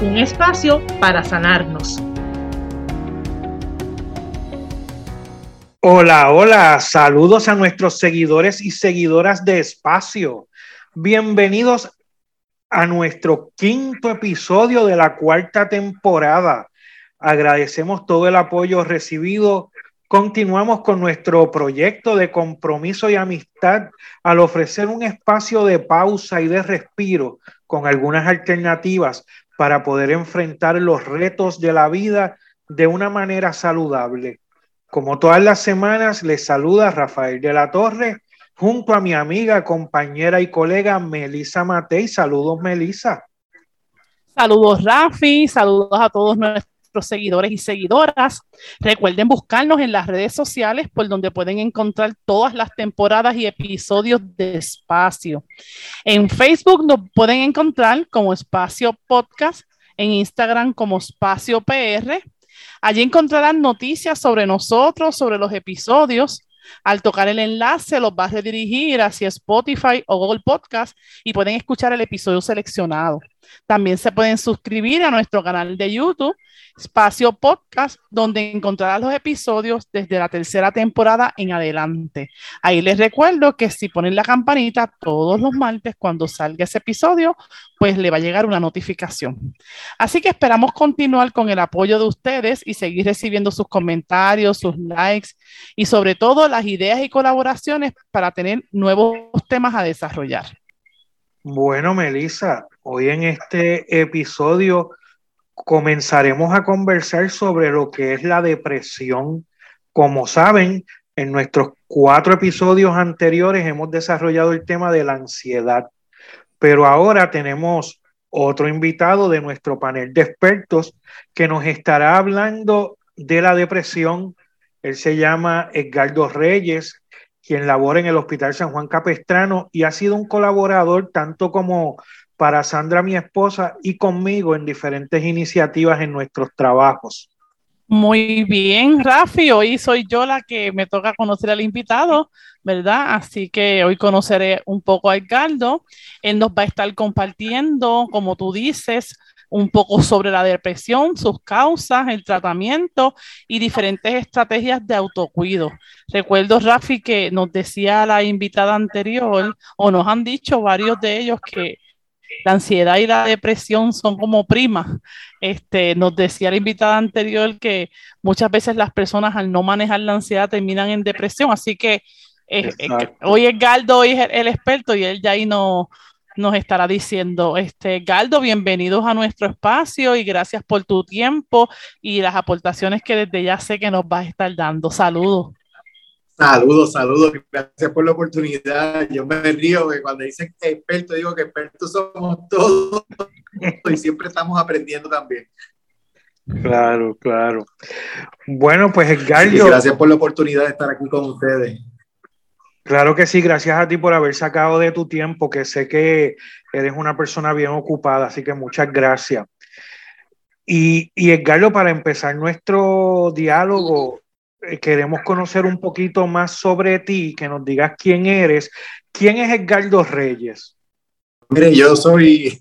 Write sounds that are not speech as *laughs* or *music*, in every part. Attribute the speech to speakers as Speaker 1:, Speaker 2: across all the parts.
Speaker 1: Un espacio para sanarnos.
Speaker 2: Hola, hola, saludos a nuestros seguidores y seguidoras de Espacio. Bienvenidos a nuestro quinto episodio de la cuarta temporada. Agradecemos todo el apoyo recibido. Continuamos con nuestro proyecto de compromiso y amistad al ofrecer un espacio de pausa y de respiro con algunas alternativas para poder enfrentar los retos de la vida de una manera saludable. Como todas las semanas, les saluda Rafael de la Torre junto a mi amiga, compañera y colega Melisa Matei. Saludos, Melisa.
Speaker 1: Saludos, Rafi. Saludos a todos nuestros seguidores y seguidoras. Recuerden buscarnos en las redes sociales por donde pueden encontrar todas las temporadas y episodios de Espacio. En Facebook nos pueden encontrar como Espacio Podcast, en Instagram como Espacio PR Allí encontrarán noticias sobre nosotros, sobre los episodios. Al tocar el enlace los va a redirigir hacia Spotify o Google Podcast y pueden escuchar el episodio seleccionado. También se pueden suscribir a nuestro canal de YouTube, Espacio Podcast, donde encontrarán los episodios desde la tercera temporada en adelante. Ahí les recuerdo que si ponen la campanita todos los martes cuando salga ese episodio, pues le va a llegar una notificación. Así que esperamos continuar con el apoyo de ustedes y seguir recibiendo sus comentarios, sus likes y sobre todo las ideas y colaboraciones para tener nuevos temas a desarrollar.
Speaker 2: Bueno, Melissa, hoy en este episodio comenzaremos a conversar sobre lo que es la depresión. Como saben, en nuestros cuatro episodios anteriores hemos desarrollado el tema de la ansiedad, pero ahora tenemos otro invitado de nuestro panel de expertos que nos estará hablando de la depresión. Él se llama Edgardo Reyes, quien labora en el Hospital San Juan Capestrano y ha sido un colaborador tanto como para Sandra, mi esposa, y conmigo en diferentes iniciativas en nuestros trabajos.
Speaker 1: Muy bien, Rafi, hoy soy yo la que me toca conocer al invitado, ¿verdad? Así que hoy conoceré un poco a Edgardo. Él nos va a estar compartiendo, como tú dices, un poco sobre la depresión, sus causas, el tratamiento y diferentes estrategias de autocuido. Recuerdo, Rafi, que nos decía la invitada anterior, o nos han dicho varios de ellos que la ansiedad y la depresión son como primas. Este, nos decía la invitada anterior que muchas veces las personas al no manejar la ansiedad terminan en depresión, así que eh, eh, hoy es Galdo, hoy es el, el, experto y él ya ahí no, nos estará diciendo. Este, Galdo, bienvenidos a nuestro espacio y gracias por tu tiempo y las aportaciones que desde ya sé que nos vas a estar dando. Saludos.
Speaker 3: Saludos, saludos, gracias por la oportunidad. Yo me río que cuando dicen experto, digo que expertos somos todos y siempre estamos aprendiendo también.
Speaker 2: Claro, claro. Bueno, pues Edgar.
Speaker 3: Sí, gracias por la oportunidad de estar aquí con ustedes.
Speaker 2: Claro que sí, gracias a ti por haber sacado de tu tiempo, que sé que eres una persona bien ocupada, así que muchas gracias. Y, y Edgardo, para empezar nuestro diálogo, eh, queremos conocer un poquito más sobre ti, que nos digas quién eres. ¿Quién es Edgardo Reyes?
Speaker 3: Mire, yo soy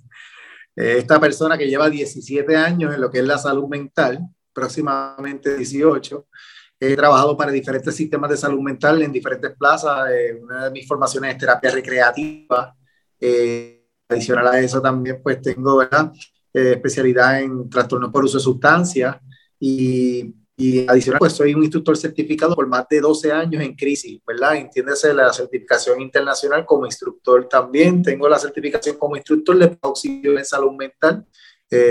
Speaker 3: eh, esta persona que lleva 17 años en lo que es la salud mental, próximamente 18 He trabajado para diferentes sistemas de salud mental en diferentes plazas. Eh, una de mis formaciones es terapia recreativa. Eh, adicional a eso también pues tengo ¿verdad? Eh, especialidad en trastornos por uso de sustancias y, y, adicional pues soy un instructor certificado por más de 12 años en crisis, ¿verdad? Entiéndese la certificación internacional como instructor también. Tengo la certificación como instructor de auxilio en salud mental,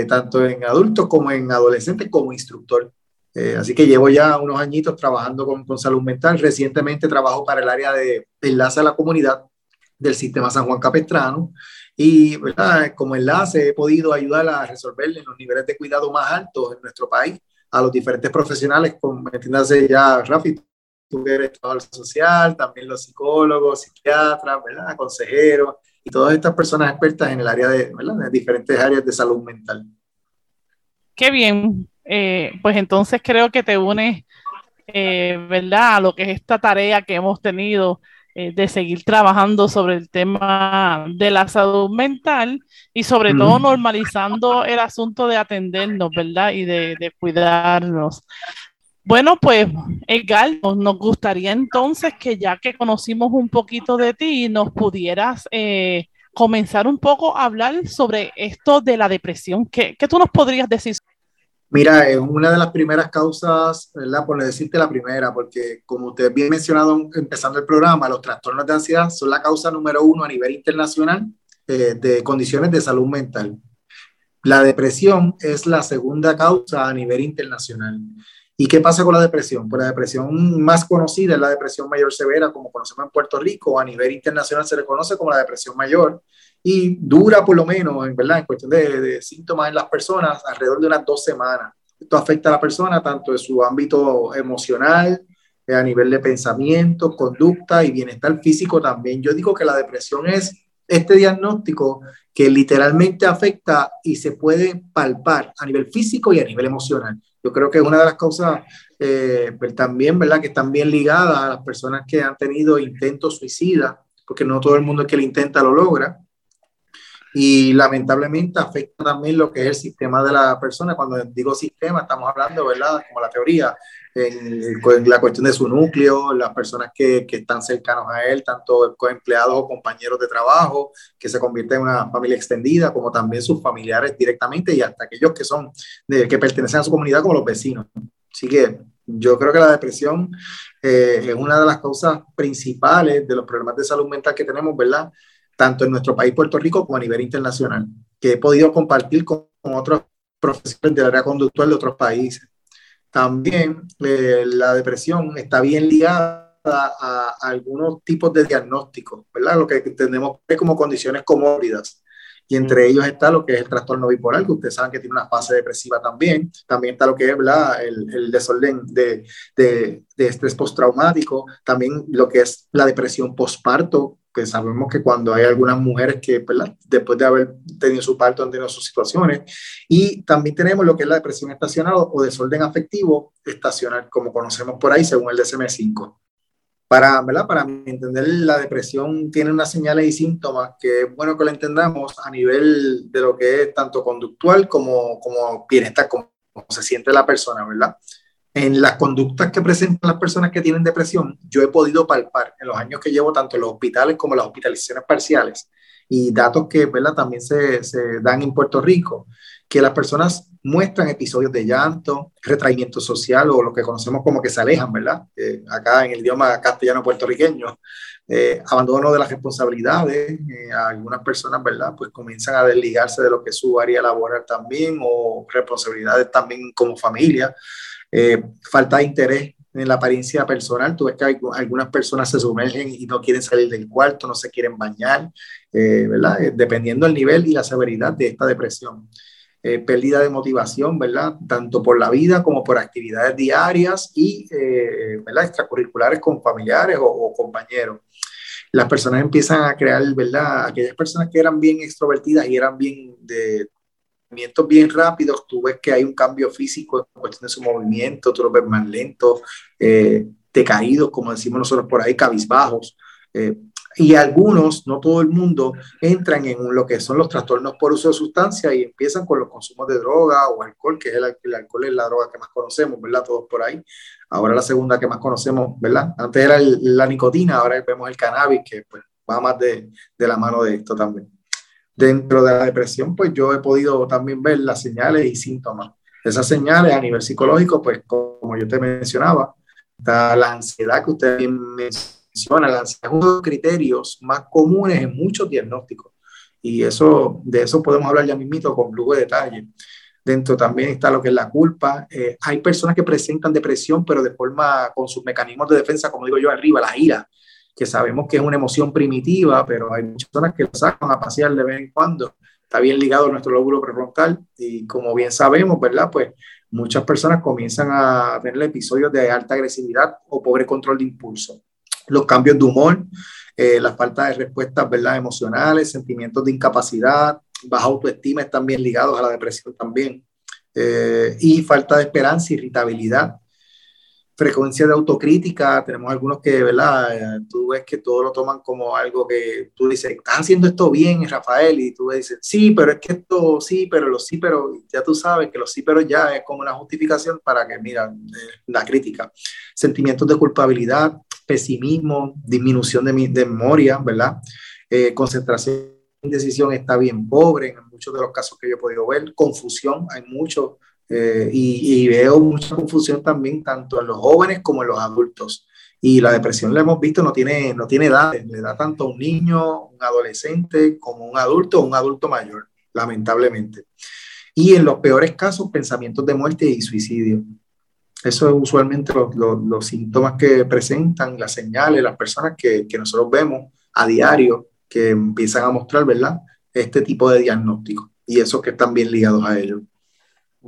Speaker 3: tanto en adultos como en adolescentes como instructor. Eh, así que llevo ya unos añitos trabajando con, con, salud mental. Recientemente trabajo para el área de enlace a la comunidad del sistema San Juan Capestrano y ¿verdad? como enlace he podido ayudar a resolver los niveles de cuidado más altos en nuestro país a los diferentes profesionales, como entiéndase ya, Rafi, tú eres trabajador social, también los psicólogos, psiquiatras, ¿verdad? consejeros y todas estas personas expertas en el área de diferentes áreas de salud mental.
Speaker 1: Qué bien, eh, pues entonces creo que te unes, eh, ¿verdad? A lo que es esta tarea que hemos tenido eh, de seguir trabajando sobre el tema de la salud mental y sobre todo normalizando el asunto de atendernos, ¿verdad? Y de, cuidarnos. Bueno, pues Edgar, nos gustaría entonces que ya que conocimos un poquito de ti, nos pudieras eh, comenzar un poco a hablar sobre esto de la depresión. ¿Qué, ¿Qué, tú nos podrías decir
Speaker 3: Mira, es una de las primeras causas, ¿verdad? Por decirte la primera, porque como usted bien mencionado empezando el programa, los trastornos de ansiedad son la causa número uno a nivel internacional eh, de condiciones de salud mental. La depresión es la segunda causa a nivel internacional. ¿Y qué pasa con la depresión? Pues la depresión más conocida es la depresión mayor severa, como conocemos en Puerto Rico, a nivel internacional se le conoce como la depresión mayor, y dura por lo menos, en verdad, en cuestión de, síntomas en las personas, alrededor de unas dos semanas. Esto afecta a la persona tanto en su ámbito emocional, eh, a nivel de pensamiento, conducta y bienestar físico también. Yo digo que la depresión es este diagnóstico que literalmente afecta y se puede palpar a nivel físico y a nivel emocional. Yo creo que es una de las causas eh, pues también, ¿verdad?, que están bien ligadas a las personas que han tenido intentos suicidas, porque no todo el mundo que lo intenta lo logra y lamentablemente afecta también lo que es el sistema de la persona. Cuando digo sistema, estamos hablando, ¿verdad? Como la teoría, en, la cuestión de su núcleo, las personas que, que, están cercanos a él, tanto empleados o compañeros de trabajo, que se convierten en una familia extendida, como también sus familiares directamente y hasta aquellos que son, de, que pertenecen a su comunidad, como los vecinos. Así que yo creo que la depresión eh, es una de las causas principales de los problemas de salud mental que tenemos, ¿verdad? Tanto en nuestro país, Puerto Rico, como a nivel internacional, que he podido compartir con, otros profesionales del área conductual de otros países. También eh, la depresión está bien ligada a, algunos tipos de diagnósticos, ¿verdad? Lo que tenemos como condiciones comórbidas. Y entre ellos está lo que es el trastorno bipolar, que ustedes saben que tiene una fase depresiva también. También está lo que es El, el, desorden de, de, de estrés postraumático. También lo que es la depresión postparto, que sabemos que cuando hay algunas mujeres que después de haber tenido su parto han tenido sus situaciones. Y también tenemos lo que es la depresión estacional o desorden afectivo estacional, como conocemos por ahí según el DSM-5. Para, ¿verdad? para entender, la depresión tiene unas señales y síntomas que es bueno que lo entendamos a nivel de lo que es tanto conductual como, como bienestar, como se siente la persona, ¿verdad? en las conductas que presentan las personas que tienen depresión, yo he podido palpar en los años que llevo tanto en los hospitales como en las hospitalizaciones parciales y datos que ¿verdad? también se, se dan en Puerto Rico, que las personas muestran episodios de llanto, retraimiento social o lo que conocemos como que se alejan, ¿verdad? Eh, acá en el idioma castellano puertorriqueño, eh, abandono de las responsabilidades, eh, algunas personas, ¿verdad? Pues comienzan a desligarse de lo que es su área laboral también o responsabilidades también como familia. Eh, falta de interés en la apariencia personal. Tú ves que algunas personas se sumergen y no quieren salir del cuarto, no se quieren bañar, eh, ¿verdad? Eh, dependiendo del nivel y la severidad de esta depresión. pérdida de motivación, ¿verdad? Tanto por la vida como por actividades diarias y, ¿verdad? Extracurriculares con familiares o, o compañeros las personas empiezan a crear, ¿verdad? Aquellas personas que eran bien extrovertidas y eran bien de, movimientos bien rápidos, tú ves que hay un cambio físico en cuestión de su movimiento, tú lo ves más lento, eh, decaídos, como decimos nosotros por ahí, cabizbajos. Eh, y algunos, no todo el mundo, entran en lo que son los trastornos por uso de sustancias y empiezan con los consumos de droga o alcohol, que es el, el, alcohol es la droga que más conocemos, ¿verdad? Todos por ahí. Ahora la segunda que más conocemos, ¿verdad? Antes era la nicotina, ahora vemos el cannabis, que pues, va más de, de la mano de esto también. Dentro de la depresión, pues yo he podido también ver las señales y síntomas. Esas señales a nivel psicológico, pues como yo te mencionaba, está la ansiedad que usted menciona, la ansiedad es uno de los criterios más comunes en muchos diagnósticos. Y eso, de eso podemos hablar ya mismito con lujo de detalle. Dentro también está lo que es la culpa. Eh, hay personas que presentan depresión, pero de forma con sus mecanismos de defensa, como digo yo arriba, la ira que sabemos que es una emoción primitiva, pero hay muchas personas que lo sacan a pasear de vez en cuando. Está bien ligado a nuestro lóbulo prefrontal y como bien sabemos, ¿verdad? Pues muchas personas comienzan a tener episodios de alta agresividad o pobre control de impulso. Los cambios de humor, eh, la falta de respuestas ¿verdad? emocionales, sentimientos de incapacidad, baja autoestima están bien ligados a la depresión también. Eh, y falta de esperanza, irritabilidad, frecuencia de autocrítica, tenemos algunos que, ¿verdad? Tú ves que todos lo toman como algo que tú dices, estás haciendo esto bien, Rafael, y tú dices, sí, pero es que esto, sí, pero los sí, pero ya tú sabes que los sí, pero ya es como una justificación para que, mira, eh, la crítica. Sentimientos de culpabilidad, pesimismo, disminución de, de memoria, ¿verdad? Eh, concentración decisión está bien pobre en muchos de los casos que yo he podido ver, confusión, hay mucho eh, y, veo mucha confusión también tanto en los jóvenes como en los adultos. Y la depresión, la hemos visto, no tiene, no tiene edad, le da tanto a un niño, un adolescente, como un adulto o un adulto mayor, lamentablemente. Y en los peores casos, pensamientos de muerte y suicidio. Eso es usualmente los síntomas que presentan, las señales, las personas que, que nosotros vemos a diario que empiezan a mostrar, ¿verdad? Este tipo de diagnóstico y esos que están bien ligados a ellos.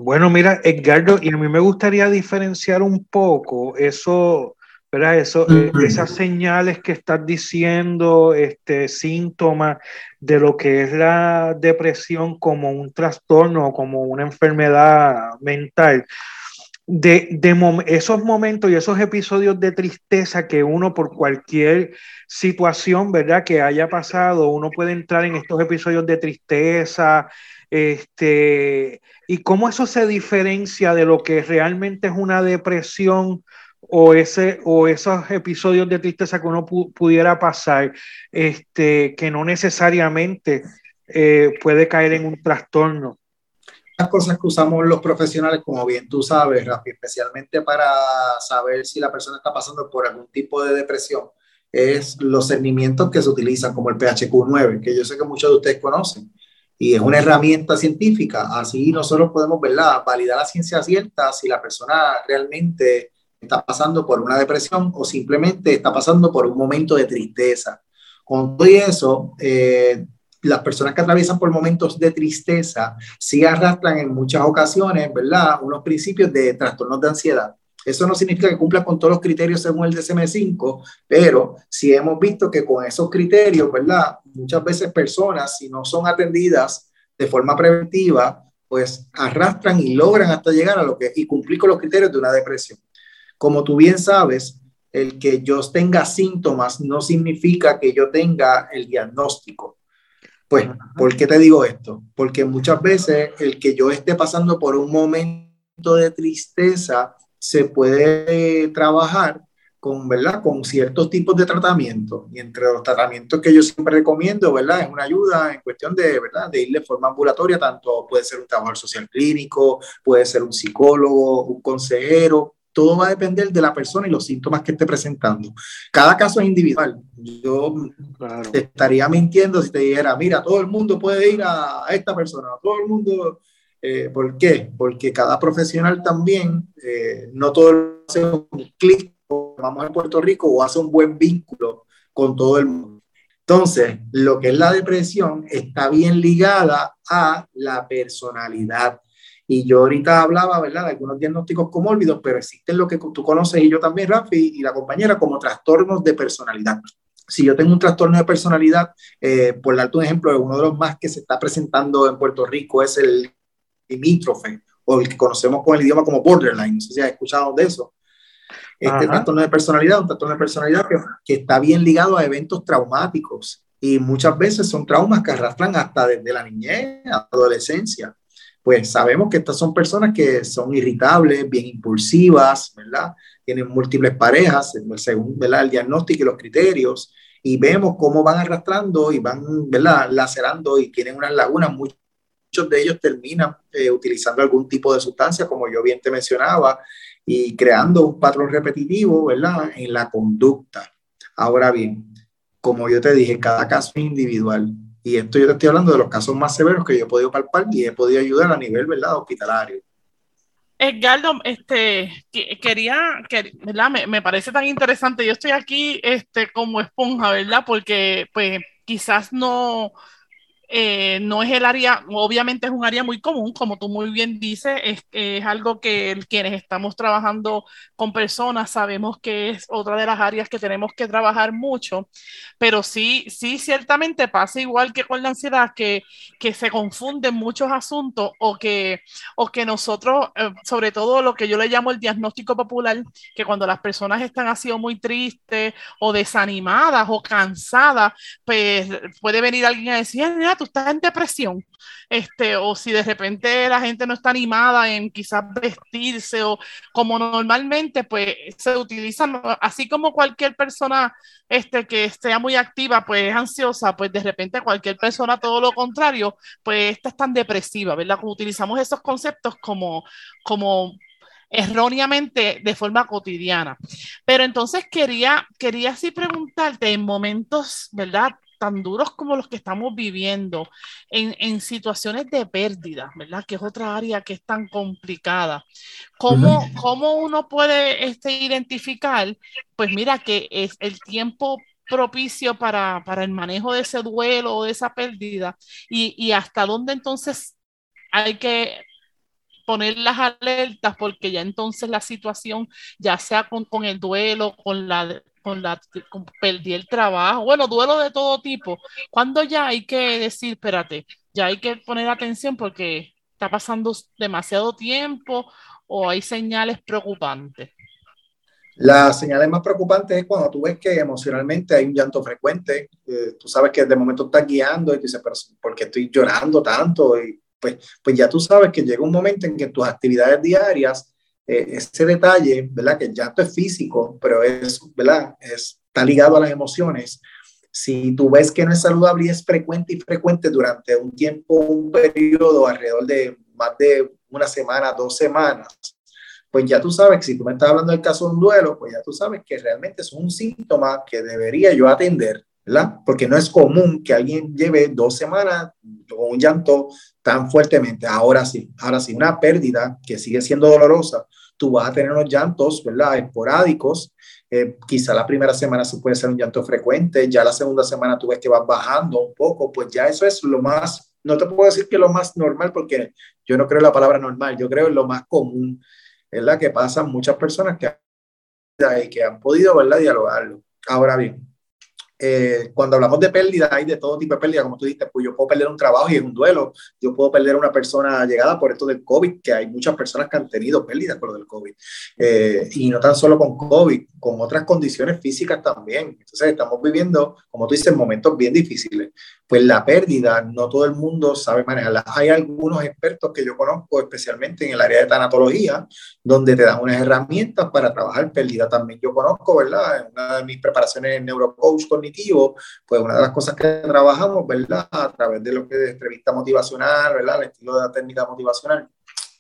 Speaker 2: Bueno, mira, Edgardo, y a mí me gustaría diferenciar un poco eso, ¿verdad? Eso, eh, esas señales que estás diciendo, este, síntomas de lo que es la depresión como un trastorno, como una enfermedad mental. De, de esos momentos y esos episodios de tristeza que uno por cualquier situación, ¿verdad? Que haya pasado, uno puede entrar en estos episodios de tristeza, este, y cómo eso se diferencia de lo que realmente es una depresión o, ese, o esos episodios de tristeza que uno pudiera pasar, este, que no necesariamente eh, puede caer en un trastorno.
Speaker 3: Las cosas que usamos los profesionales, como bien tú sabes, Rafi, especialmente para saber si la persona está pasando por algún tipo de depresión, es los cernimientos que se utilizan, como el PHQ-9, que yo sé que muchos de ustedes conocen y es una herramienta científica. Así nosotros podemos ¿verdad? validar la ciencia cierta si la persona realmente está pasando por una depresión o simplemente está pasando por un momento de tristeza. Con todo eso, eh, las personas que atraviesan por momentos de tristeza sí arrastran en muchas ocasiones, ¿verdad? Unos principios de trastornos de ansiedad. Eso no significa que cumpla con todos los criterios según el DSM-5, pero sí hemos visto que con esos criterios, ¿verdad? Muchas veces personas, si no son atendidas de forma preventiva, pues arrastran y logran hasta llegar a lo que y cumplir con los criterios de una depresión. Como tú bien sabes, el que yo tenga síntomas no significa que yo tenga el diagnóstico. Pues, ¿por qué te digo esto? Porque muchas veces el que yo esté pasando por un momento de tristeza se puede trabajar con, ¿verdad? con ciertos tipos de tratamiento. Y entre los tratamientos que yo siempre recomiendo, ¿verdad? es una ayuda en cuestión de, ¿verdad? de ir de forma ambulatoria, tanto puede ser un trabajador social clínico, puede ser un psicólogo, un consejero, todo va a depender de la persona y los síntomas que esté presentando. Cada caso es individual. Yo estaría mintiendo si te dijera, mira, todo el mundo puede ir a esta persona, todo el mundo eh, ¿Por qué? Porque cada profesional también, eh, no todo hace un clic, vamos en Puerto Rico, o hace un buen vínculo con todo el mundo. Entonces, lo que es la depresión está bien ligada a la personalidad. Y yo ahorita hablaba, ¿verdad?, de algunos diagnósticos comórbidos, pero existen lo que tú conoces y yo también, Rafi, y la compañera, como trastornos de personalidad. Si yo tengo un trastorno de personalidad, eh, por darte un ejemplo, uno de los más que se está presentando en Puerto Rico es el limítrofe o el que conocemos con el idioma como borderline. No sé si has escuchado de eso. Este trastorno de personalidad, un trastorno de personalidad que, que, está bien ligado a eventos traumáticos y muchas veces son traumas que arrastran hasta desde la niñez a la adolescencia. Pues sabemos que estas son personas que son irritables, bien impulsivas, ¿verdad? Tienen múltiples parejas, según ¿verdad? el diagnóstico y los criterios, y vemos cómo van arrastrando y van, ¿verdad? Lacerando y tienen unas lagunas muy muchos de ellos terminan eh, utilizando algún tipo de sustancia, como yo bien te mencionaba, y creando un patrón repetitivo, ¿verdad? En la conducta. Ahora bien, como yo te dije, cada caso es individual. Y esto yo te estoy hablando de los casos más severos que yo he podido palpar y he podido ayudar a nivel, ¿verdad? Hospitalario.
Speaker 1: Edgardo, este, quería, ¿verdad? Me, me, parece tan interesante. Yo estoy aquí este, como esponja, ¿verdad? Porque, pues, quizás no, eh, no es el área, obviamente es un área muy común, como tú muy bien dices, es, es algo que quienes estamos trabajando con personas sabemos que es otra de las áreas que tenemos que trabajar mucho, pero sí, sí, ciertamente pasa igual que con la ansiedad, que, que se confunden muchos asuntos o que, o que nosotros, eh, sobre todo lo que yo le llamo el diagnóstico popular, que cuando las personas están así o muy tristes o desanimadas o cansadas, pues puede venir alguien a decir, tú estás en depresión, este, o si de repente la gente no está animada en quizás vestirse o como normalmente, pues se utilizan, así como cualquier persona este, que sea muy activa, pues es ansiosa, pues de repente cualquier persona todo lo contrario, pues esta es tan depresiva, ¿verdad? Como utilizamos esos conceptos como, como erróneamente de forma cotidiana. Pero entonces quería, quería así preguntarte en momentos, ¿verdad? Tan duros como los que estamos viviendo, en, en, situaciones de pérdida, ¿verdad? Que es otra área que es tan complicada. ¿Cómo, cómo uno puede este, identificar? Pues mira, que es el tiempo propicio para, para el manejo de ese duelo o de esa pérdida y, y hasta dónde entonces hay que poner las alertas porque ya entonces la situación, ya sea con, con el duelo, con la con la perdí el trabajo, bueno, duelo de todo tipo. Cuando ya hay que decir, espérate, ya hay que poner atención porque está pasando demasiado tiempo o hay señales preocupantes?
Speaker 3: Las señales más preocupantes es cuando tú ves que emocionalmente hay un llanto frecuente. Eh, tú sabes que de momento estás guiando y tú dices, pero ¿por qué estoy llorando tanto? Y pues, pues ya tú sabes que llega un momento en que tus actividades diarias eh, ese detalle, ¿verdad? Que el llanto es físico, pero es, ¿verdad? Es, está ligado a las emociones. Si tú ves que no es saludable y es frecuente y frecuente durante un tiempo, un periodo alrededor de más de una semana, dos semanas, pues ya tú sabes, si tú me estás hablando del caso de un duelo, pues ya tú sabes que realmente es un síntoma que debería yo atender, ¿verdad? Porque no es común que alguien lleve dos semanas con un llanto tan fuertemente. Ahora sí, ahora sí, una pérdida que sigue siendo dolorosa, tú vas a tener unos llantos, ¿verdad? Esporádicos. Eh, quizá la primera semana se puede ser un llanto frecuente, ya la segunda semana tú ves que vas bajando un poco, pues ya eso es lo más, no te puedo decir que lo más normal, porque yo no creo en la palabra normal, yo creo en lo más común, ¿verdad? Que pasan muchas personas que, que han podido, ¿verdad? Dialogarlo. Ahora bien, eh, cuando hablamos de pérdida, hay de todo tipo de pérdida, como tú dijiste, pues yo puedo perder un trabajo y es un duelo, yo puedo perder una persona llegada por esto del COVID, que hay muchas personas que han tenido pérdidas por lo del COVID, eh, y no tan solo con COVID, con otras condiciones físicas también. Entonces estamos viviendo, como tú dices, momentos bien difíciles. Pues la pérdida, no todo el mundo sabe manejarla. Hay algunos expertos que yo conozco, especialmente en el área de tanatología, donde te dan unas herramientas para trabajar pérdida. También yo conozco, ¿verdad? En una de mis preparaciones en neurocoach con pues una de las cosas que trabajamos, ¿verdad? A través de lo que es entrevista motivacional, ¿verdad? El estilo de la técnica motivacional.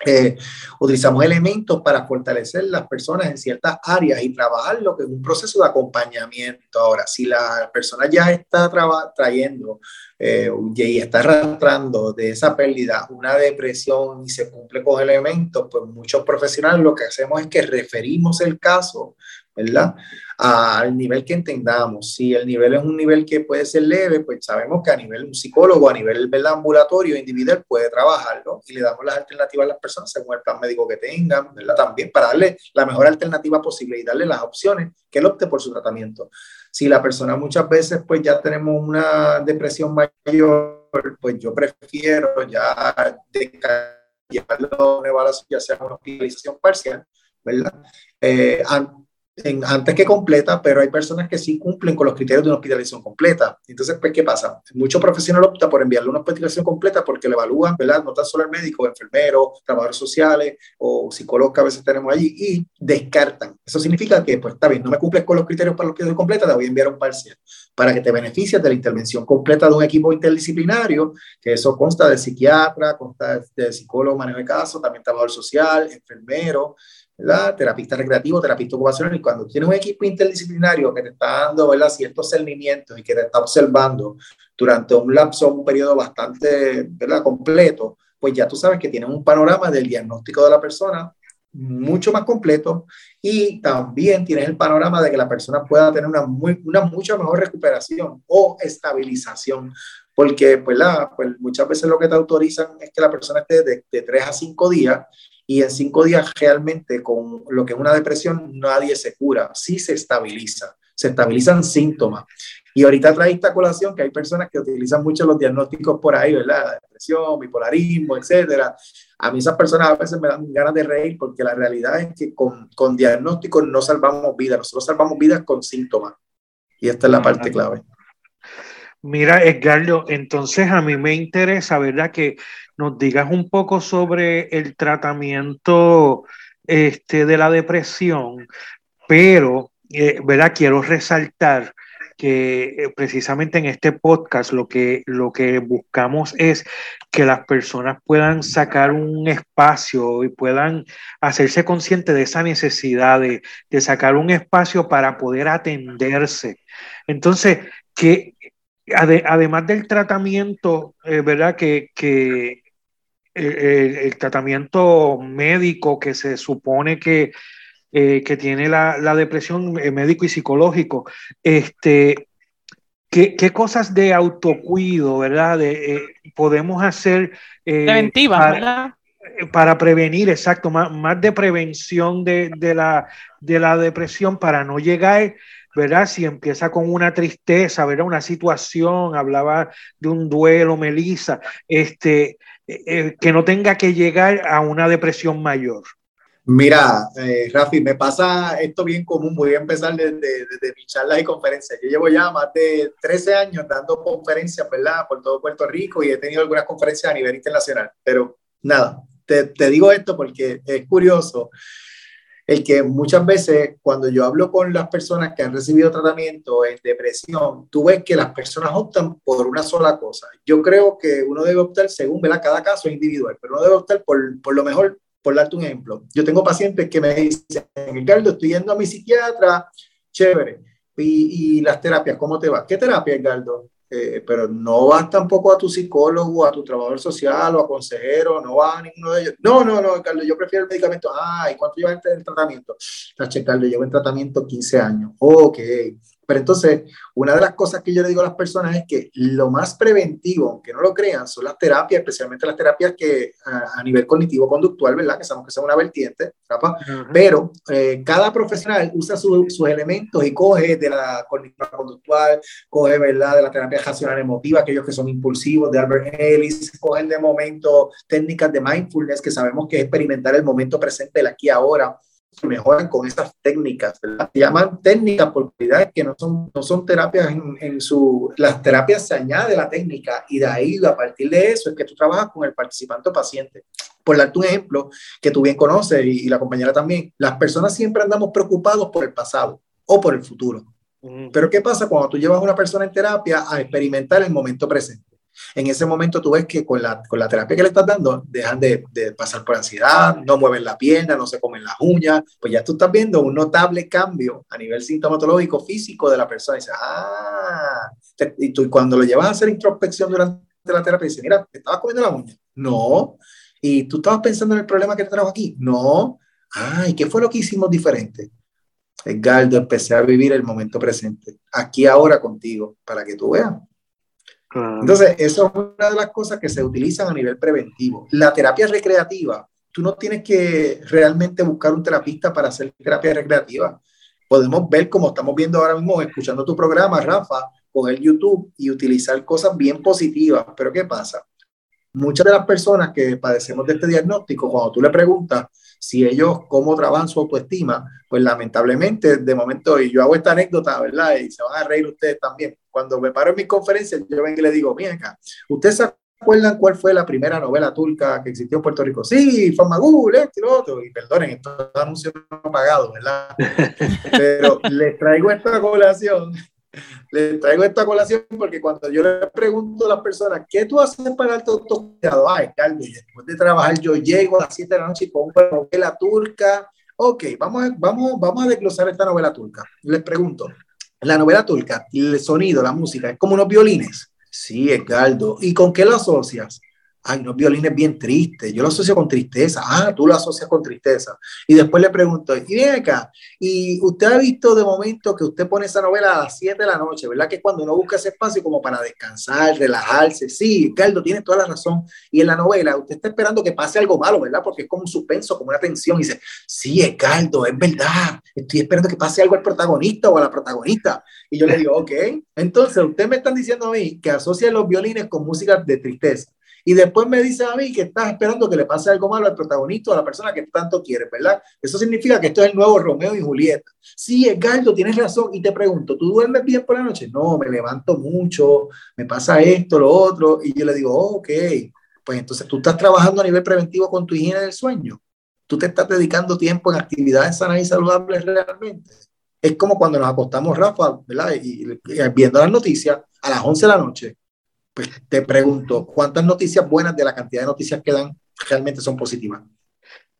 Speaker 3: Eh, utilizamos elementos para fortalecer las personas en ciertas áreas y trabajar lo que es un proceso de acompañamiento. Ahora, si la persona ya está trayendo eh, y está arrastrando de esa pérdida una depresión y se cumple con elementos, pues muchos profesionales lo que hacemos es que referimos el caso, ¿verdad? al nivel que entendamos. Si el nivel es un nivel que puede ser leve, pues sabemos que a nivel psicólogo, a nivel del ambulatorio individual puede trabajarlo y le damos las alternativas a las personas según el plan médico que tengan, ¿verdad? También para darle la mejor alternativa posible y darle las opciones que él opte por su tratamiento. Si la persona muchas veces pues ya tenemos una depresión mayor, pues yo prefiero ya llevarlo a una ya sea una hospitalización parcial, ¿verdad? Eh, antes que completa, pero hay personas que sí cumplen con los criterios de una hospitalización completa. Entonces, pues, ¿qué pasa? Muchos profesionales optan por enviarle una hospitalización completa porque le evalúan, ¿verdad? No tan solo el médico, enfermeros, trabajadores sociales o psicólogos que a veces tenemos allí y descartan. Eso significa que, pues, está bien, no me cumples con los criterios para la hospitalización completa, te voy a enviar un parcial para que te beneficies de la intervención completa de un equipo interdisciplinario, que eso consta de psiquiatra, consta de psicólogo, manejo de casos, también trabajador social, enfermero, ¿verdad? Terapista recreativo, terapista ocupacional, y cuando tienes un equipo interdisciplinario que te está dando, ¿verdad? Ciertos cernimientos y que te está observando durante un lapso, un periodo bastante, ¿verdad? Completo, pues ya tú sabes que tienes un panorama del diagnóstico de la persona mucho más completo y también tienes el panorama de que la persona pueda tener una, muy, una mucha mejor recuperación o estabilización porque pues, la, pues muchas veces lo que te autorizan es que la persona esté de, de 3 a 5 días y en 5 días realmente con lo que es una depresión nadie se cura, sí se estabiliza, se estabilizan síntomas. Y ahorita trae esta colación que hay personas que utilizan mucho los diagnósticos por ahí, ¿verdad? Depresión, bipolarismo, etcétera. A mí esas personas a veces me dan ganas de reír porque la realidad es que con, con diagnósticos no salvamos vidas, nosotros salvamos vidas con síntomas. Y esta es la parte clave.
Speaker 2: Mira, Edgardo, entonces a mí me interesa, ¿verdad? Que nos digas un poco sobre el tratamiento este, de la depresión, pero, eh, ¿verdad? Quiero resaltar que eh, precisamente en este podcast lo que, lo que buscamos es que las personas puedan sacar un espacio y puedan hacerse conscientes de esa necesidad de, de sacar un espacio para poder atenderse. Entonces, además del tratamiento, eh, ¿verdad? Que, que eh, el, tratamiento médico que se supone que, eh, que tiene la, la depresión médico y psicológico, este, ¿qué, qué cosas de autocuido, ¿verdad? De, podemos hacer...
Speaker 1: Preventivas,
Speaker 2: para,
Speaker 1: ¿verdad?
Speaker 2: Para prevenir, exacto, más, más de prevención de, de, la, de la depresión para no llegar ¿verdad? Si empieza con una tristeza, ¿verdad? Una situación, hablaba de un duelo, Melissa, este, eh, eh, que no tenga que llegar a una depresión mayor.
Speaker 3: Mira, eh, Rafi, me pasa esto bien común. Voy a empezar desde, desde, mis charlas y conferencias. Yo llevo ya más de 13 años dando conferencias, ¿verdad? Por todo Puerto Rico y he tenido algunas conferencias a nivel internacional. Pero nada, te, te digo esto porque es curioso el que muchas veces cuando yo hablo con las personas que han recibido tratamiento en depresión, tú ves que las personas optan por una sola cosa. Yo creo que uno debe optar según, ¿verdad? Cada caso es individual, pero uno debe optar por, por lo mejor, por darte un ejemplo. Yo tengo pacientes que me dicen, Ricardo, estoy yendo a mi psiquiatra, chévere. Y, y las terapias, ¿cómo te va? ¿Qué terapia, Ricardo? Eh, pero no vas tampoco a tu psicólogo, a tu trabajador social o a consejero, no vas a ninguno de ellos. No, no, no, Carlos, yo prefiero el medicamento. Ah, ¿y cuánto llevas en tratamiento? Tache, Carlos, llevo en tratamiento 15 años. Ok, pero entonces, una de las cosas que yo le digo a las personas es que lo más preventivo, aunque no lo crean, son las terapias, especialmente las terapias que a, nivel cognitivo-conductual, ¿verdad? Que sabemos que son una vertiente, pero eh, cada profesional usa sus elementos y coge de la cognitivo-conductual, coge, ¿verdad? De la terapia racional emotiva, aquellos que son impulsivos, de Albert Ellis, cogen de momento técnicas de mindfulness, que sabemos que es experimentar el momento presente, el aquí y ahora mejoran con esas técnicas, ¿verdad? Se llaman técnicas por que no son, no son terapias en, en, su... Las terapias se añade la técnica y de ahí, a partir de eso, es que tú trabajas con el participante o paciente. Por darte un ejemplo que tú bien conoces y, y la compañera también, las personas siempre andamos preocupados por el pasado o por el futuro. Pero ¿qué pasa cuando tú llevas a una persona en terapia a experimentar el momento presente? En ese momento tú ves que con la, con la terapia que le estás dando, dejan de, de, pasar por ansiedad, no mueven la pierna, no se comen las uñas, pues ya tú estás viendo un notable cambio a nivel sintomatológico físico de la persona. Y dices, ah, y tú cuando lo llevas a hacer introspección durante la terapia, dices, mira, ¿te estabas comiendo la uña? No. ¿Y tú estabas pensando en el problema que te trajo aquí? No. Ah, ¿y qué fue lo que hicimos diferente? Edgardo, empecé a vivir el momento presente, aquí ahora contigo, para que tú veas. Entonces, eso es una de las cosas que se utilizan a nivel preventivo. La terapia recreativa, tú no tienes que realmente buscar un terapista para hacer terapia recreativa. Podemos ver, como estamos viendo ahora mismo, escuchando tu programa, Rafa, con el YouTube y utilizar cosas bien positivas. Pero ¿qué pasa? Muchas de las personas que padecemos de este diagnóstico, cuando tú le preguntas si ellos cómo trabajan su autoestima, pues lamentablemente de momento, y yo hago esta anécdota, ¿verdad? Y se van a reír ustedes también. Cuando me paro en mis conferencias, yo vengo y le digo, miren acá, ¿ustedes se acuerdan cuál fue la primera novela turca que existió en Puerto Rico? Sí, Famagul, esto y lo otro. Y perdonen, estos anuncios no pagados, ¿verdad? *laughs* Pero les traigo esta colación les traigo esta colación porque cuando yo le pregunto a las personas, ¿qué tú haces para el autocuidado? Ay, Carlos, después de trabajar yo llego a las 7 de la noche y pongo una novela turca. Ok, vamos a, vamos, vamos a desglosar esta novela turca. Les pregunto, la novela turca, el sonido, la música, es como unos violines. Sí, Edgardo. ¿Y con qué lo asocias? Ay, unos violines bien tristes. Yo lo asocio con tristeza. Ah, tú lo asocias con tristeza. Y después le pregunto, y viene acá, y usted ha visto de momento que usted pone esa novela a las 7 de la noche, ¿verdad? Que es cuando uno busca ese espacio como para descansar, relajarse. Sí, Carlos, tiene toda la razón. Y en la novela, usted está esperando que pase algo malo, ¿verdad? Porque es como un suspenso, como una tensión. Y dice, sí, Carlos, es verdad. Estoy esperando que pase algo al protagonista o a la protagonista. Y yo le digo, ok. Entonces, usted me están diciendo a mí que asocia los violines con música de tristeza y después me dice a mí que estás esperando que le pase algo malo al protagonista o a la persona que tanto quiere, ¿verdad? Eso significa que esto es el nuevo Romeo y Julieta. Sí, Edgardo, tienes razón. Y te pregunto, ¿tú duermes bien por la noche? No, me levanto mucho, me pasa esto, lo otro. Y yo le digo, ok, pues entonces tú estás trabajando a nivel preventivo con tu higiene del sueño. Tú te estás dedicando tiempo en actividades sanas y saludables realmente. Es como cuando nos acostamos, Rafa, ¿verdad? y viendo las noticias a las 11 de la noche pues te pregunto, ¿cuántas noticias buenas de la cantidad de noticias que dan realmente son positivas?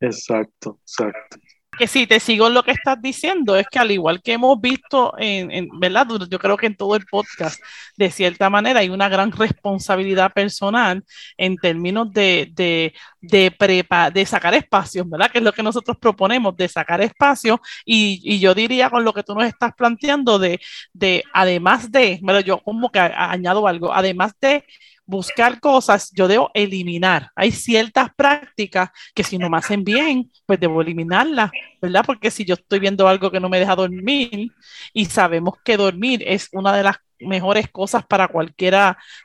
Speaker 2: Exacto, exacto
Speaker 1: que si te sigo en lo que estás diciendo, es que al igual que hemos visto, en, ¿verdad? Yo creo que en todo el podcast, de cierta manera, hay una gran responsabilidad personal en términos de, de, de, prepa, de sacar espacios, ¿verdad? Que es lo que nosotros proponemos, de sacar espacios. Y, y yo diría con lo que tú nos estás planteando, de, de además de, bueno, yo como que añado algo, además de buscar cosas, yo debo eliminar. Hay ciertas prácticas que si no me hacen bien, pues debo eliminarlas, ¿verdad? Porque si yo estoy viendo algo que no me deja dormir y sabemos que dormir es una de las mejores cosas para cualquier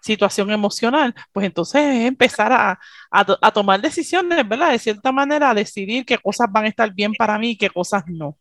Speaker 1: situación emocional, pues entonces es empezar a, a, tomar decisiones, ¿verdad? De cierta manera, decidir qué cosas van a estar bien para mí y qué cosas no.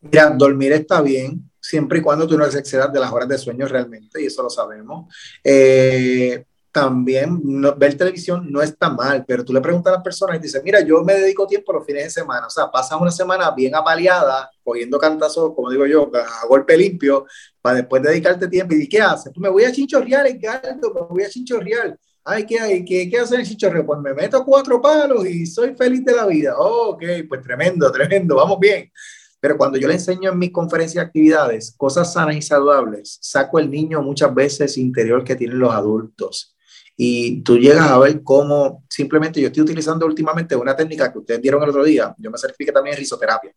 Speaker 3: Mira, dormir está bien, siempre y cuando tú no excedas de las horas de sueño realmente, y eso lo sabemos. Eh, también ver televisión no está mal, pero tú le preguntas a las personas y dices, mira, yo me dedico tiempo los fines de semana, o sea, pasas una semana bien apaleada, cogiendo cantazos, como digo yo, a golpe limpio, para después dedicarte tiempo y ¿qué haces? Pues me voy a chinchorreal, Edgardo, me voy a chinchorreal. Ay, ¿qué hay? ¿Qué, qué en chinchorreo? Pues me meto cuatro palos y soy feliz de la vida. ok, pues tremendo, tremendo, vamos bien. Pero cuando yo le enseño en mis conferencias y actividades cosas sanas y saludables, saco el niño muchas veces interior que tienen los adultos. Y tú llegas a ver cómo simplemente yo estoy utilizando últimamente una técnica que ustedes dieron el otro día. Yo me certifique también en risoterapia.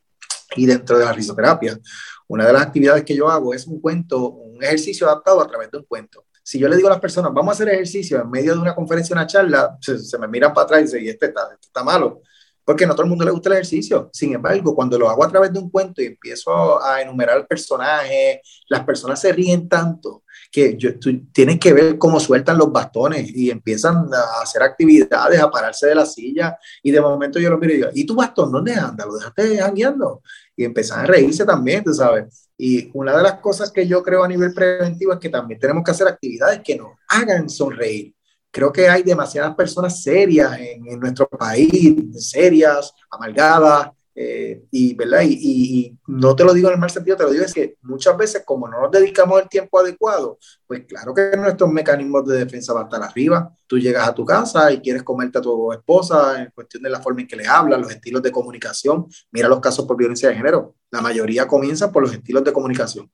Speaker 3: Y dentro de la risoterapia, una de las actividades que yo hago es un cuento, un ejercicio adaptado a través de un cuento. Si yo le digo a las personas, vamos a hacer ejercicio en medio de una conferencia, una charla, se, me miran para atrás y dicen, este está, este está malo porque no todo el mundo le gusta el ejercicio. Sin embargo, cuando lo hago a través de un cuento y empiezo a enumerar el personaje, las personas se ríen tanto que yo, tienen que ver cómo sueltan los bastones y empiezan a hacer actividades, a pararse de la silla y de momento yo lo miro y digo, ¿y tu bastón dónde anda? ¿Lo dejaste jangueando? Y empiezan a reírse también, tú sabes. Y una de las cosas que yo creo a nivel preventivo es que también tenemos que hacer actividades que nos hagan sonreír creo que hay demasiadas personas serias en, nuestro país, serias, amargadas, eh, y, ¿verdad? Y, no te lo digo en el mal sentido, te lo digo es que muchas veces como no nos dedicamos el tiempo adecuado, pues claro que nuestros mecanismos de defensa van a estar arriba. Tú llegas a tu casa y quieres comerte a tu esposa en cuestión de la forma en que le hablas, los estilos de comunicación. Mira los casos por violencia de género. La mayoría comienza por los estilos de comunicación,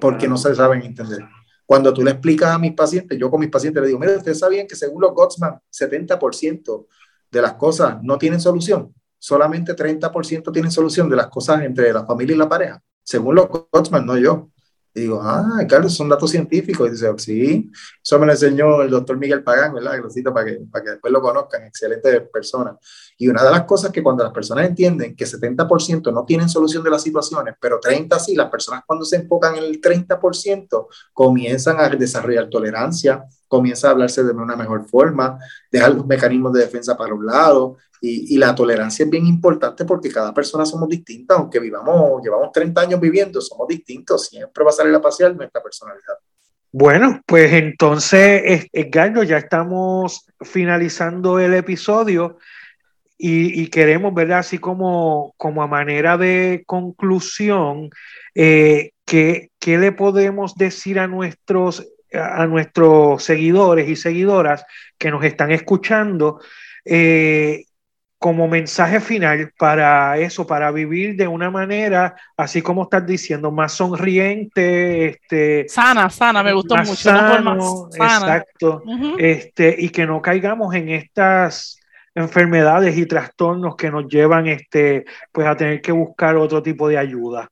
Speaker 3: porque no se saben entender. Cuando tú le explicas a mis pacientes, yo con mis pacientes le digo, mira, ustedes sabían que según los Gotsman, 70% de las cosas no tienen solución, solamente 30% tienen solución de las cosas entre la familia y la pareja, según los Gotsman, no yo. Y digo, ah, Carlos, son datos científicos. Y dice, sí, eso me lo enseñó el doctor Miguel Pagán, ¿verdad? para que, para que después lo conozcan, excelente persona. Y una de las cosas que cuando las personas entienden que 70% no tienen solución de las situaciones, pero 30% sí, las personas cuando se enfocan en el 30% comienzan a desarrollar tolerancia, comienzan a hablarse de una mejor forma, dejar los mecanismos de defensa para un lado, y, la tolerancia es bien importante porque cada persona somos distintas, aunque vivamos, llevamos 30 años viviendo, somos distintos, siempre va a salir a pasear nuestra personalidad.
Speaker 2: Bueno, pues entonces, Edgardo, ya estamos finalizando el episodio y, queremos, ¿verdad? Así como, como a manera de conclusión, eh, ¿qué, ¿qué, le podemos decir a nuestros, a nuestros seguidores y seguidoras que nos están escuchando? Eh, como mensaje final para eso, para vivir de una manera, así como estás diciendo, más sonriente, este,
Speaker 1: sana, sana, me gustó mucho.
Speaker 2: Sano, Exacto, este, y que no caigamos en estas enfermedades y trastornos que nos llevan este, pues a tener que buscar otro tipo de ayuda.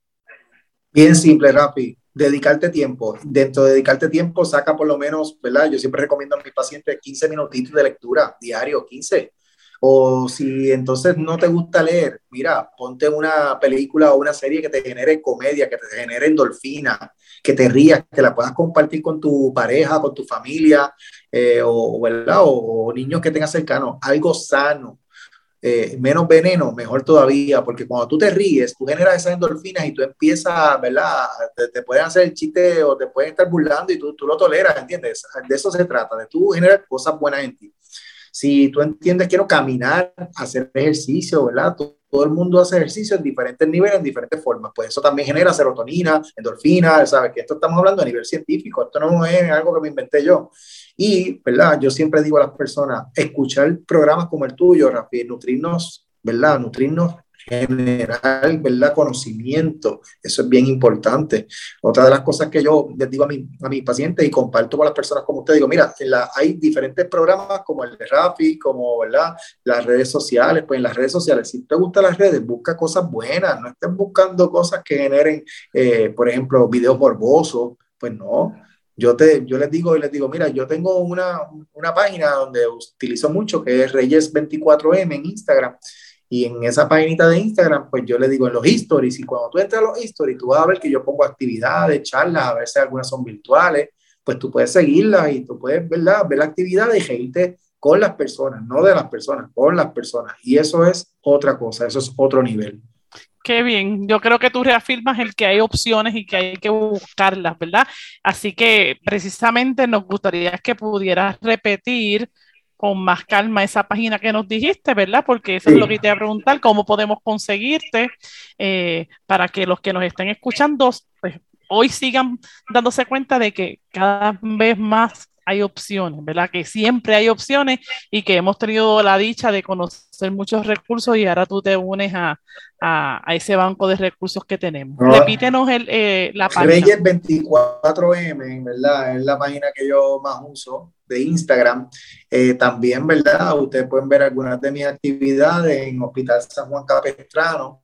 Speaker 3: Bien simple, Rafi. Dedicarte tiempo. Dentro de dedicarte tiempo, saca por lo menos, ¿verdad? Yo siempre recomiendo a mis pacientes 15 minutitos de lectura diario, 15. O si entonces no te gusta leer, mira, ponte una película o una serie que te genere comedia, que te genere endorfina, que te rías, que la puedas compartir con tu pareja, con tu familia, eh, o, niños que tengas cercanos. Algo sano, eh, menos veneno, mejor todavía, porque cuando tú te ríes, tú generas esas endorfinas y tú empiezas, ¿verdad? Te, pueden hacer el chiste o te pueden estar burlando y tú, tú lo toleras, ¿entiendes? De eso se trata, de tú generar cosas buenas en ti. Si tú entiendes, quiero caminar, hacer ejercicio, ¿verdad? Todo, el mundo hace ejercicio en diferentes niveles, en diferentes formas. Pues eso también genera serotonina, endorfina, ¿sabes? Que esto estamos hablando a nivel científico, esto no es algo que me inventé yo. Y, ¿verdad? Yo siempre digo a las personas, escuchar programas como el tuyo, Rafi, nutrirnos, ¿verdad? Nutrirnos general, ¿verdad? Conocimiento, eso es bien importante. Otra de las cosas que yo les digo a, mi, a mis pacientes y comparto con las personas como usted, digo, mira, la, hay diferentes programas como el de Rafi, como, ¿verdad? Las redes sociales, pues en las redes sociales, si te gustan las redes, busca cosas buenas, no estés buscando cosas que generen, eh, por ejemplo, videos morbosos, pues no. Yo, te, yo les digo y les digo, mira, yo tengo una, una página donde utilizo mucho, que es Reyes24M en Instagram, y en esa página de Instagram, pues yo le digo en los stories, y cuando tú entras a los stories, tú vas a ver que yo pongo actividades, charlas, a veces algunas son virtuales, pues tú puedes seguirlas y tú puedes ¿verdad? ver la actividad y reírte con las personas, no de las personas, con las personas. Y eso es otra cosa, eso es otro nivel.
Speaker 1: Qué bien, yo creo que tú reafirmas el que hay opciones y que hay que buscarlas, ¿verdad? Así que precisamente nos gustaría que pudieras repetir con más calma esa página que nos dijiste, ¿verdad? Porque eso es lo que te voy a preguntar, cómo podemos conseguirte eh, para que los que nos estén escuchando pues, hoy sigan dándose cuenta de que cada vez más hay opciones, ¿verdad? Que siempre hay opciones y que hemos tenido la dicha de conocer muchos recursos y ahora tú te unes a, ese banco de recursos que tenemos. Repítenos el, eh, la página.
Speaker 3: Reyes 24M, ¿verdad? Es la página que yo más uso de Instagram. Eh, también, ¿verdad? Ustedes pueden ver algunas de mis actividades en Hospital San Juan Capestrano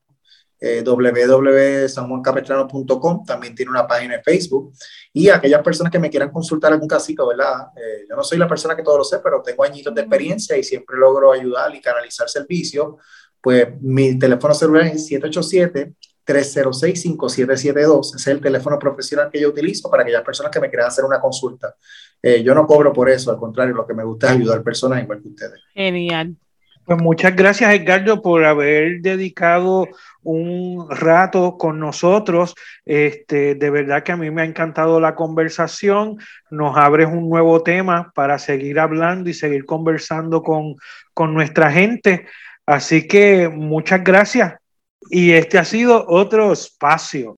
Speaker 3: eh, www.sanjuancapestrano.com, también tiene una página de Facebook. Y aquellas personas que me quieran consultar algún casito, ¿verdad? Eh, yo no soy la persona que todo lo sé, pero tengo añitos de experiencia y siempre logro ayudar y canalizar servicios. Pues mi teléfono celular es 787-306-5772. Ese es el teléfono profesional que yo utilizo para aquellas personas que me quieran hacer una consulta. Eh, yo no cobro por eso, al contrario, lo que me gusta es ayudar a personas igual que ustedes.
Speaker 1: Genial.
Speaker 2: Pues muchas gracias, Edgardo, por haber dedicado un rato con nosotros. Este, de verdad que a mí me ha encantado la conversación. Nos abres un nuevo tema para seguir hablando y seguir conversando con, con nuestra gente. Así que muchas gracias. Y este ha sido otro espacio.